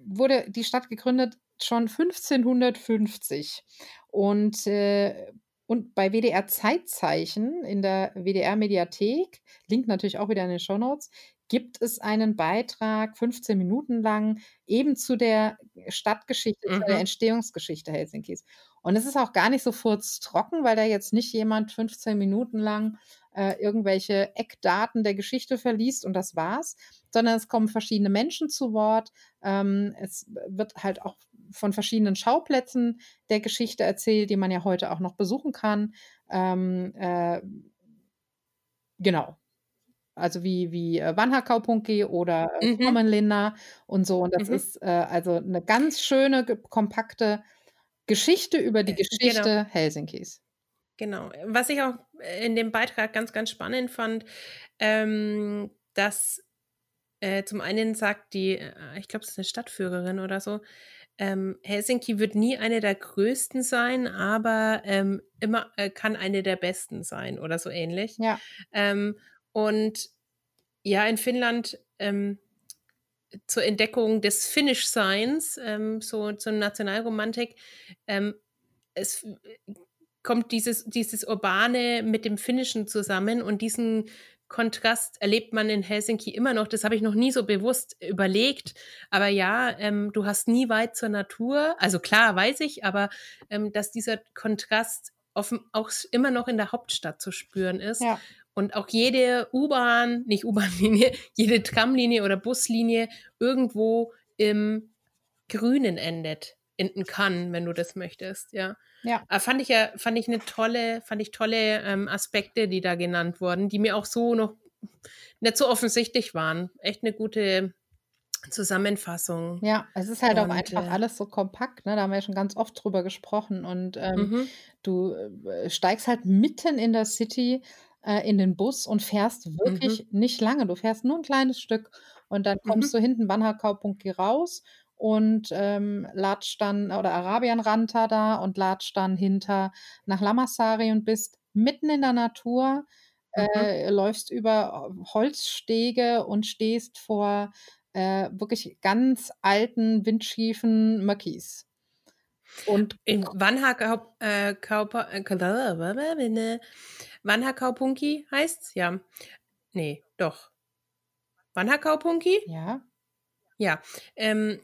wurde die Stadt gegründet schon 1550. Und äh, und bei WDR Zeitzeichen in der WDR Mediathek, Link natürlich auch wieder in den Show Notes, gibt es einen Beitrag, 15 Minuten lang, eben zu der Stadtgeschichte, mhm. zu der mhm. Entstehungsgeschichte Helsinkis. Und es ist auch gar nicht so furztrocken, weil da jetzt nicht jemand 15 Minuten lang äh, irgendwelche Eckdaten der Geschichte verliest und das war's, sondern es kommen verschiedene Menschen zu Wort. Ähm, es wird halt auch von verschiedenen Schauplätzen der Geschichte erzählt, die man ja heute auch noch besuchen kann. Ähm, äh, genau. Also wie, wie äh, Vanhakaupunki oder äh, mhm. und so. Und das mhm. ist äh, also eine ganz schöne, kompakte Geschichte über die äh, Geschichte genau. Helsinkis. Genau. Was ich auch in dem Beitrag ganz, ganz spannend fand, ähm, dass äh, zum einen sagt die, ich glaube, es ist eine Stadtführerin oder so, ähm, Helsinki wird nie eine der größten sein, aber ähm, immer äh, kann eine der besten sein oder so ähnlich. Ja. Ähm, und ja, in Finnland ähm, zur Entdeckung des Finnish Signs, ähm, so zur Nationalromantik, ähm, es kommt dieses, dieses Urbane mit dem Finnischen zusammen und diesen Kontrast erlebt man in Helsinki immer noch. Das habe ich noch nie so bewusst überlegt. Aber ja, ähm, du hast nie weit zur Natur. Also klar, weiß ich, aber ähm, dass dieser Kontrast offen, auch immer noch in der Hauptstadt zu spüren ist. Ja. Und auch jede U-Bahn, nicht U-Bahn-Linie, jede Tramlinie oder Buslinie irgendwo im Grünen endet, enden kann, wenn du das möchtest, ja. Ja. Aber fand ich ja, fand ich eine tolle, fand ich tolle ähm, Aspekte, die da genannt wurden, die mir auch so noch nicht so offensichtlich waren. Echt eine gute Zusammenfassung. Ja, es ist halt und, auch einfach äh, alles so kompakt, ne? Da haben wir ja schon ganz oft drüber gesprochen. Und ähm, mhm. du äh, steigst halt mitten in der City äh, in den Bus und fährst wirklich mhm. nicht lange. Du fährst nur ein kleines Stück und dann kommst mhm. du hinten Wannerkau.g raus und ähm, latscht dann, oder Arabian Ranta da und latscht dann hinter nach Lamassari und bist mitten in der Natur, mhm. äh, läufst über Holzstege und stehst vor äh, wirklich ganz alten, windschiefen Möckis. Und in Wanhakau, äh, Wanhakaupunki heißt's? Ja. Nee, doch. Wanhakaupunki? Ja. Ja. Ähm,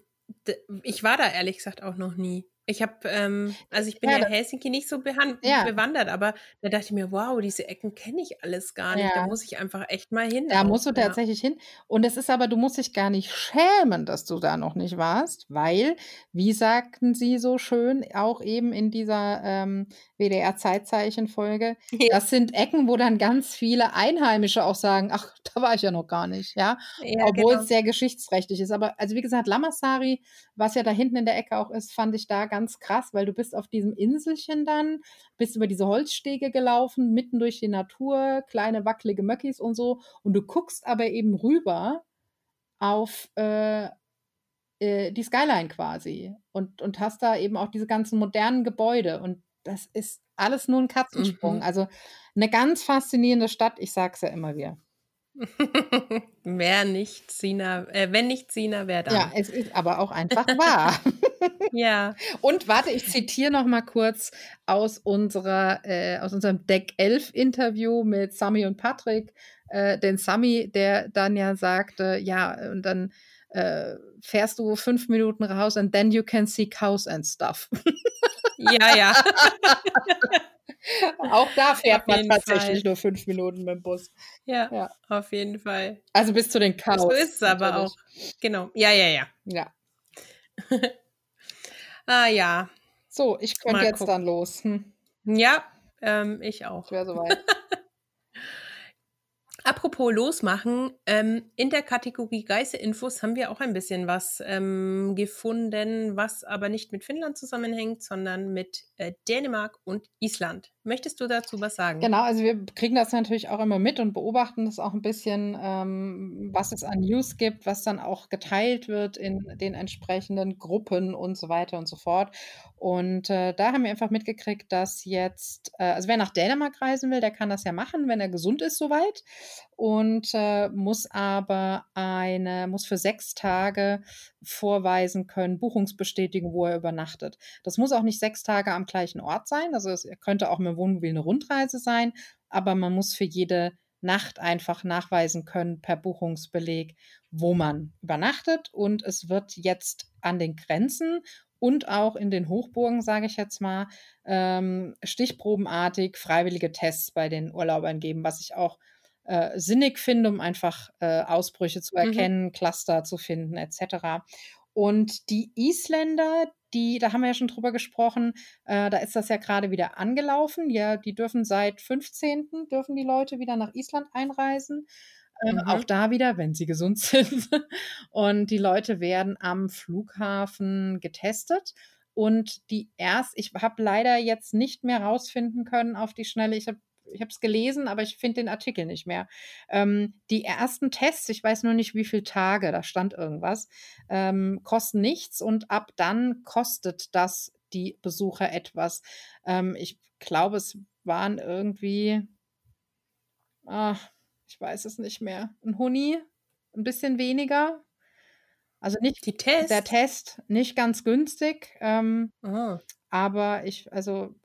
ich war da ehrlich gesagt auch noch nie. Ich habe, ähm, also ich bin ja, ja Helsinki nicht so ja. bewandert, aber da dachte ich mir, wow, diese Ecken kenne ich alles gar nicht. Ja. Da muss ich einfach echt mal hin. Da musst du tatsächlich hin. Und es ist aber, du musst dich gar nicht schämen, dass du da noch nicht warst, weil, wie sagten sie so schön, auch eben in dieser ähm, WDR-Zeitzeichen-Folge, das sind Ecken, wo dann ganz viele Einheimische auch sagen, ach, da war ich ja noch gar nicht, ja. Obwohl genau. es sehr geschichtsrechtlich ist. Aber, also wie gesagt, Lamassari, was ja da hinten in der Ecke auch ist, fand ich da ganz ganz krass, weil du bist auf diesem Inselchen dann, bist über diese Holzstege gelaufen, mitten durch die Natur, kleine wackelige Möckis und so. Und du guckst aber eben rüber auf äh, äh, die Skyline quasi und, und hast da eben auch diese ganzen modernen Gebäude. Und das ist alles nur ein Katzensprung. Mhm. Also eine ganz faszinierende Stadt, ich sag's ja immer wieder. wer nicht Sina, äh, wenn nicht Sina, wer dann? Ja, es ist aber auch einfach wahr. ja. Und warte, ich zitiere noch mal kurz aus unserer, äh, aus unserem Deck 11 Interview mit Sami und Patrick, äh, denn Sami, der dann ja sagte, ja, und dann äh, fährst du fünf Minuten raus and then you can see cows and stuff. ja, ja. Auch da fährt man tatsächlich Fall. nur fünf Minuten mit dem Bus. Ja, ja, auf jeden Fall. Also bis zu den Chaos. So ist es aber auch. Genau. Ja, ja, ja. Ja. ah ja. So, ich könnte jetzt gucken. dann los. Hm. Ja, ähm, ich auch. Ich wäre soweit. Apropos losmachen, ähm, in der Kategorie Geisterinfos haben wir auch ein bisschen was ähm, gefunden, was aber nicht mit Finnland zusammenhängt, sondern mit äh, Dänemark und Island. Möchtest du dazu was sagen? Genau, also wir kriegen das natürlich auch immer mit und beobachten das auch ein bisschen, ähm, was es an News gibt, was dann auch geteilt wird in den entsprechenden Gruppen und so weiter und so fort. Und äh, da haben wir einfach mitgekriegt, dass jetzt, äh, also wer nach Dänemark reisen will, der kann das ja machen, wenn er gesund ist soweit und äh, muss aber eine, muss für sechs Tage vorweisen können, Buchungsbestätigung, wo er übernachtet. Das muss auch nicht sechs Tage am gleichen Ort sein, also es könnte auch mit dem Wohnmobil eine Rundreise sein, aber man muss für jede Nacht einfach nachweisen können per Buchungsbeleg, wo man übernachtet. Und es wird jetzt an den Grenzen und auch in den Hochburgen, sage ich jetzt mal, ähm, stichprobenartig freiwillige Tests bei den Urlaubern geben, was ich auch äh, sinnig finde, um einfach äh, Ausbrüche zu mhm. erkennen, mhm. Cluster zu finden, etc. Und die Isländer, die, da haben wir ja schon drüber gesprochen, äh, da ist das ja gerade wieder angelaufen. Ja, die dürfen seit 15. dürfen die Leute wieder nach Island einreisen. Ähm, mhm. Auch da wieder, wenn sie gesund sind. Und die Leute werden am Flughafen getestet. Und die erst, ich habe leider jetzt nicht mehr rausfinden können auf die Schnelle. Ich habe ich habe es gelesen, aber ich finde den Artikel nicht mehr. Ähm, die ersten Tests, ich weiß nur nicht, wie viele Tage, da stand irgendwas, ähm, kosten nichts und ab dann kostet das die Besucher etwas. Ähm, ich glaube, es waren irgendwie, ach, ich weiß es nicht mehr. Ein Huni, ein bisschen weniger. Also nicht Die Tests? der Test, nicht ganz günstig. Ähm, oh. Aber ich, also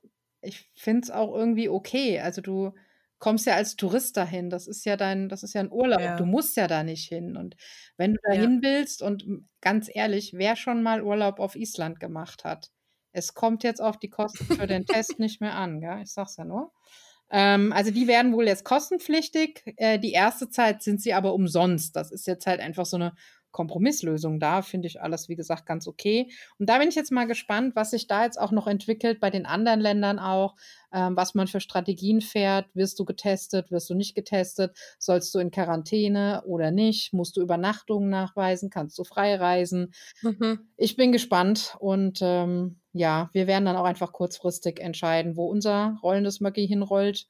ich finde es auch irgendwie okay. Also du kommst ja als Tourist dahin. Das ist ja dein, das ist ja ein Urlaub. Ja. Du musst ja da nicht hin. Und wenn du da hin ja. willst, und ganz ehrlich, wer schon mal Urlaub auf Island gemacht hat, es kommt jetzt auf die Kosten für den Test nicht mehr an, gell? Ich sag's ja nur. Ähm, also die werden wohl jetzt kostenpflichtig. Äh, die erste Zeit sind sie aber umsonst. Das ist jetzt halt einfach so eine Kompromisslösung da. Finde ich alles, wie gesagt, ganz okay. Und da bin ich jetzt mal gespannt, was sich da jetzt auch noch entwickelt, bei den anderen Ländern auch, ähm, was man für Strategien fährt. Wirst du getestet, wirst du nicht getestet? Sollst du in Quarantäne oder nicht? Musst du Übernachtungen nachweisen? Kannst du frei reisen? Mhm. Ich bin gespannt und ähm, ja, wir werden dann auch einfach kurzfristig entscheiden, wo unser rollendes Magie hinrollt.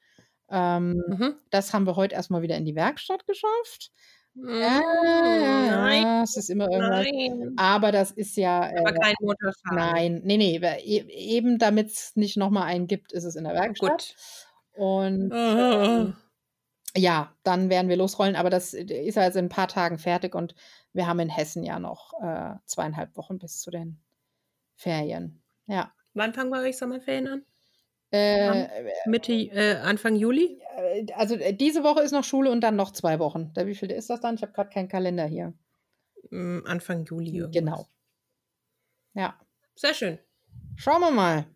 Ähm, mhm. Das haben wir heute erstmal wieder in die Werkstatt geschafft. Ja, hm, nein, es ist immer irgendwas. Nein. Aber das ist ja. Aber äh, kein Motorschaden. Nein, nee, nee. E eben damit es nicht nochmal einen gibt, ist es in der Werkstatt. Gut. Und oh. ja, dann werden wir losrollen. Aber das ist also in ein paar Tagen fertig und wir haben in Hessen ja noch äh, zweieinhalb Wochen bis zu den Ferien. Ja. Wann fangen wir euch Sommerferien an? Äh, Mitte, äh, Anfang Juli? Äh, also äh, diese Woche ist noch Schule und dann noch zwei Wochen. Da, wie viel ist das dann? Ich habe gerade keinen Kalender hier. Mm, Anfang Juli. Irgendwas. Genau. Ja. Sehr schön. Schauen wir mal.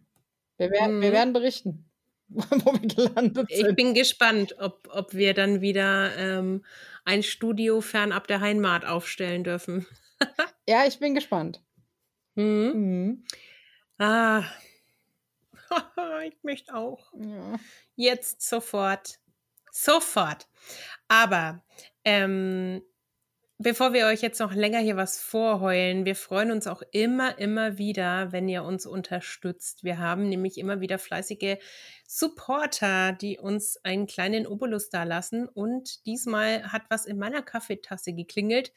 Wir werden, mhm. wir werden berichten, wo wir gelandet sind. Ich bin gespannt, ob, ob wir dann wieder ähm, ein Studio fernab der Heimat aufstellen dürfen. ja, ich bin gespannt. Mhm. Mhm. Ah, ich möchte auch. Ja. Jetzt sofort. Sofort. Aber ähm, bevor wir euch jetzt noch länger hier was vorheulen, wir freuen uns auch immer, immer wieder, wenn ihr uns unterstützt. Wir haben nämlich immer wieder fleißige Supporter, die uns einen kleinen Obolus dalassen. Und diesmal hat was in meiner Kaffeetasse geklingelt.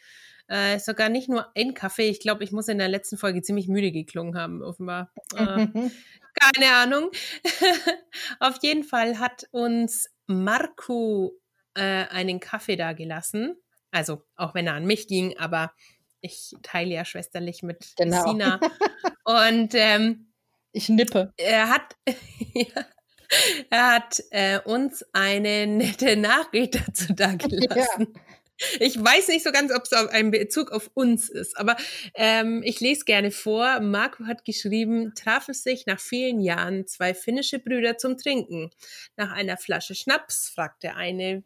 Äh, sogar nicht nur ein Kaffee. Ich glaube, ich muss in der letzten Folge ziemlich müde geklungen haben, offenbar. Äh, keine Ahnung. Auf jeden Fall hat uns Marco äh, einen Kaffee da gelassen. Also, auch wenn er an mich ging, aber ich teile ja schwesterlich mit genau. Sina. Und ähm, ich nippe. Er hat, er hat äh, uns eine nette Nachricht dazu dagelassen. Ja. Ich weiß nicht so ganz, ob es ein Bezug auf uns ist, aber ähm, ich lese gerne vor. Marco hat geschrieben, trafen sich nach vielen Jahren zwei finnische Brüder zum Trinken. Nach einer Flasche Schnaps fragt der eine,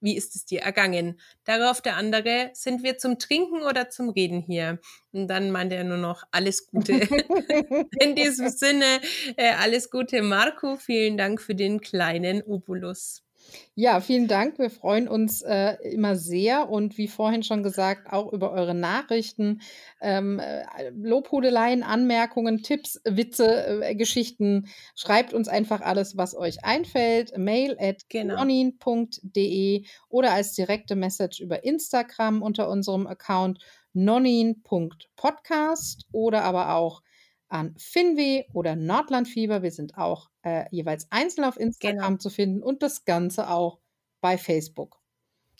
wie ist es dir ergangen? Darauf der andere, sind wir zum Trinken oder zum Reden hier? Und dann meinte er nur noch, alles Gute. In diesem Sinne, äh, alles Gute, Marco. Vielen Dank für den kleinen Obolus. Ja, vielen Dank. Wir freuen uns äh, immer sehr und wie vorhin schon gesagt, auch über eure Nachrichten, ähm, äh, Lobhudeleien, Anmerkungen, Tipps, Witze, äh, Geschichten. Schreibt uns einfach alles, was euch einfällt. Mail at Genau. nonin.de oder als direkte Message über Instagram unter unserem Account nonin.podcast oder aber auch an Finweh oder Nordlandfieber. Wir sind auch äh, jeweils einzeln auf Instagram Genau. zu finden und das Ganze auch bei Facebook.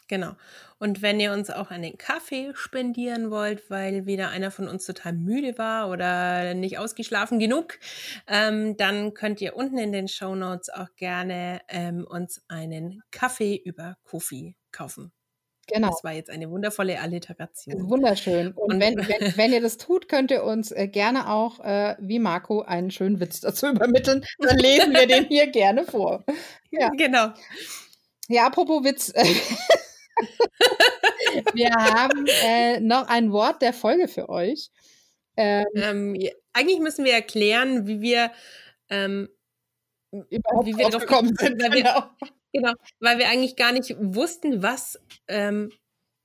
Genau. Und wenn ihr uns auch einen Kaffee spendieren wollt, weil wieder einer von uns total müde war oder nicht ausgeschlafen genug, ähm, dann könnt ihr unten in den Show Notes auch gerne ähm, uns einen Kaffee über Kofi kaufen. Genau. Das war jetzt eine wundervolle Alliteration. Wunderschön. Und, Und- wenn, wenn, wenn ihr das tut, könnt ihr uns äh, gerne auch, äh, wie Marco, einen schönen Witz dazu übermitteln. Dann lesen wir den hier gerne vor. Ja. Genau. Ja, apropos Witz. wir haben äh, noch ein Wort der Folge für euch. Ähm, Ähm, eigentlich müssen wir erklären, wie wir ähm, überhaupt Wie wir drauf gekommen sind. weil wir- Genau. Weil wir eigentlich gar nicht wussten, was, ähm,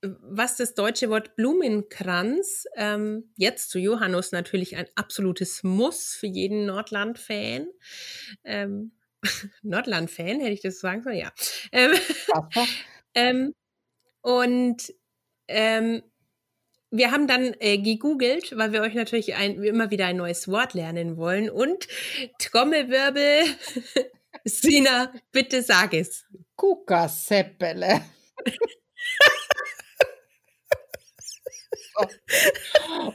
was das deutsche Wort Blumenkranz, ähm, jetzt zu Johannes natürlich ein absolutes Muss für jeden Nordland-Fan. Ähm, Nordland-Fan, hätte ich das sagen sollen? Ja. Ähm, ähm, und ähm, wir haben dann äh, gegoogelt, weil wir euch natürlich ein, immer wieder ein neues Wort lernen wollen. Und Trommelwirbel, Sina, bitte sag es. Kukaseppele.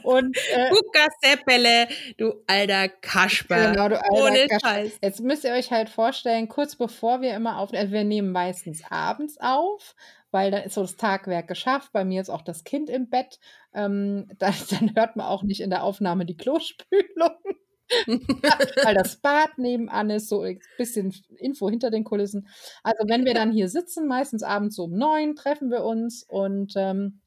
Und äh, Kuckerseppele, du alter Kasper. genau, du alter Ohne Kasch- Scheiß. Jetzt müsst ihr euch halt vorstellen, kurz bevor wir immer aufnehmen, also wir nehmen meistens abends auf, weil dann ist so das Tagwerk geschafft. Bei mir ist auch das Kind im Bett. Ähm, dann, dann hört man auch nicht in der Aufnahme die Klospülung, weil das Bad nebenan ist, so ein bisschen Info hinter den Kulissen. Also wenn wir dann hier sitzen, meistens abends um neun, treffen wir uns und ähm,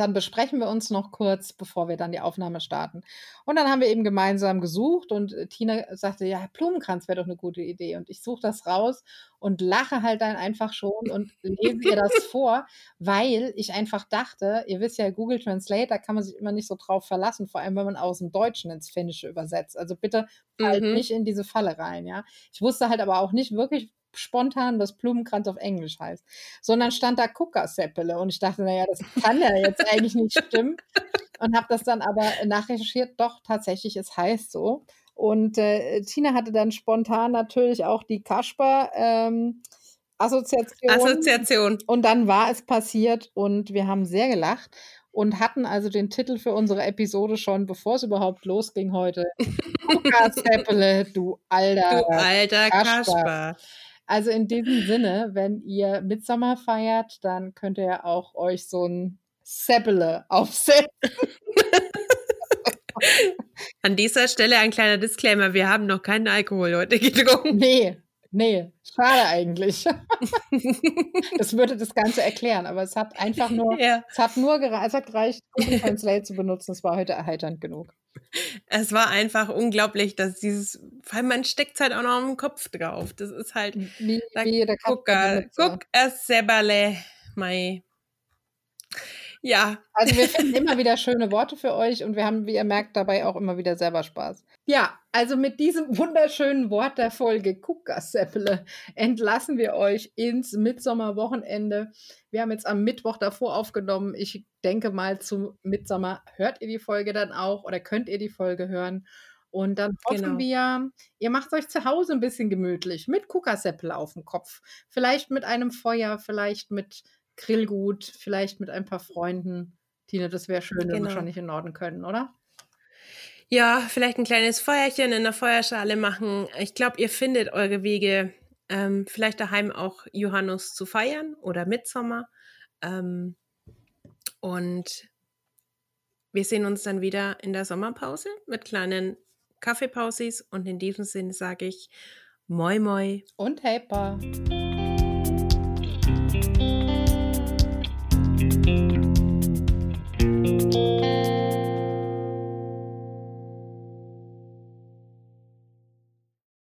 dann besprechen wir uns noch kurz, bevor wir dann die Aufnahme starten. Und dann haben wir eben gemeinsam gesucht und äh, Tina sagte, ja, Blumenkranz wäre doch eine gute Idee. Und ich suche das raus und lache halt dann einfach schon und lese ihr das vor, weil ich einfach dachte, ihr wisst ja, Google Translate, da kann man sich immer nicht so drauf verlassen, vor allem wenn man aus dem Deutschen ins Finnische übersetzt. Also bitte halt Mhm. nicht in diese Falle rein, ja. Ich wusste halt aber auch nicht wirklich spontan, was Blumenkranz auf Englisch heißt, sondern stand da Kuckerseppele und ich dachte, naja, das kann ja jetzt eigentlich nicht stimmen und habe das dann aber nachrecherchiert, doch tatsächlich, es heißt so. Und äh, Tina hatte dann spontan natürlich auch die Kasper ähm, Assoziation. Assoziation. Und dann war es passiert und wir haben sehr gelacht und hatten also den Titel für unsere Episode schon, bevor es überhaupt losging heute. Kuckerseppele, du alter. Du alter Kasper. Kasper. Also in diesem Sinne, wenn ihr Mitsommer feiert, dann könnt ihr ja auch euch so ein Seppele aufsetzen. An dieser Stelle ein kleiner Disclaimer. Wir haben noch keinen Alkohol heute getrunken. Nee, nee, schade eigentlich. Das würde das Ganze erklären, aber es hat einfach nur, ja, es hat nur gere- es hat gereicht, Google Translate zu benutzen. Es war heute erheiternd genug. Es war einfach unglaublich, dass dieses, weil man steckt halt auch noch im Kopf drauf. Das ist halt, Wie, Da wie guck, Kasper-Benutzer. guck, es Sebale, mei. Ja, Also wir finden immer wieder schöne Worte für euch und wir haben, wie ihr merkt, dabei auch immer wieder selber Spaß. Ja, also mit diesem wunderschönen Wort der Folge Kuckerseppele entlassen wir euch ins Mitsommerwochenende. Wir haben jetzt am Mittwoch davor aufgenommen. Ich denke mal, zum Mitsommer hört ihr die Folge dann auch oder könnt ihr die Folge hören. Und dann hoffen Genau. wir, ihr macht euch zu Hause ein bisschen gemütlich mit Kuckerseppel auf dem Kopf. Vielleicht mit einem Feuer, vielleicht mit Grillgut, vielleicht mit ein paar Freunden. Tina, das wäre schön, wenn wir Genau. schon nicht in Norden können, oder? ja, vielleicht ein kleines Feuerchen in der Feuerschale machen. Ich glaube, ihr findet eure Wege, ähm, vielleicht daheim auch Johannes zu feiern oder Mitsommer. Ähm, und wir sehen uns dann wieder in der Sommerpause mit kleinen Kaffeepausis. Und in diesem Sinne sage ich Moi Moi. Und Helper.